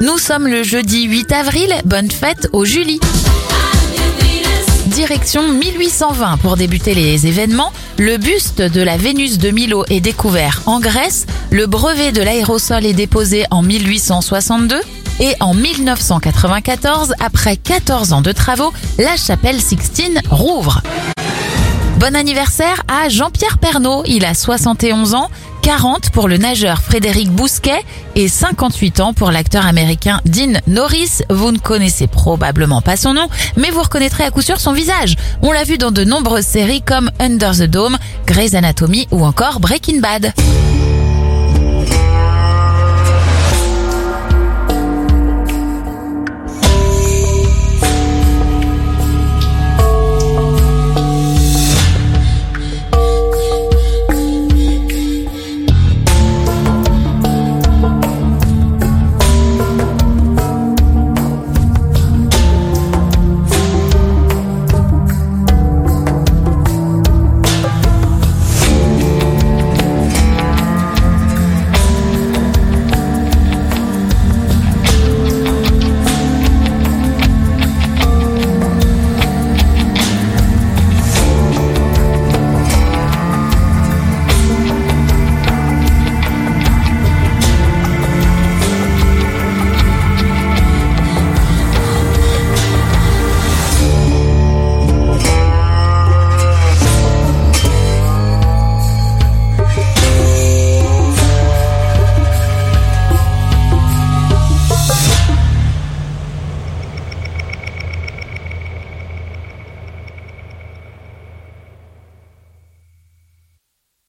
Nous sommes le jeudi 8 avril, bonne fête au Julie. Direction 1820 pour débuter les événements. Le buste de la Vénus de Milo est découvert en Grèce. Le brevet de l'aérosol est déposé en 1862. Et en 1994, après 14 ans de travaux, la chapelle Sixtine rouvre. Bon anniversaire à Jean-Pierre Pernaud, il a 71 ans, 40 pour le nageur Frédéric Bousquet et 58 ans pour l'acteur américain Dean Norris. Vous ne connaissez probablement pas son nom, mais vous reconnaîtrez à coup sûr son visage. On l'a vu dans de nombreuses séries comme Under the Dome, Grey's Anatomy ou encore Breaking Bad.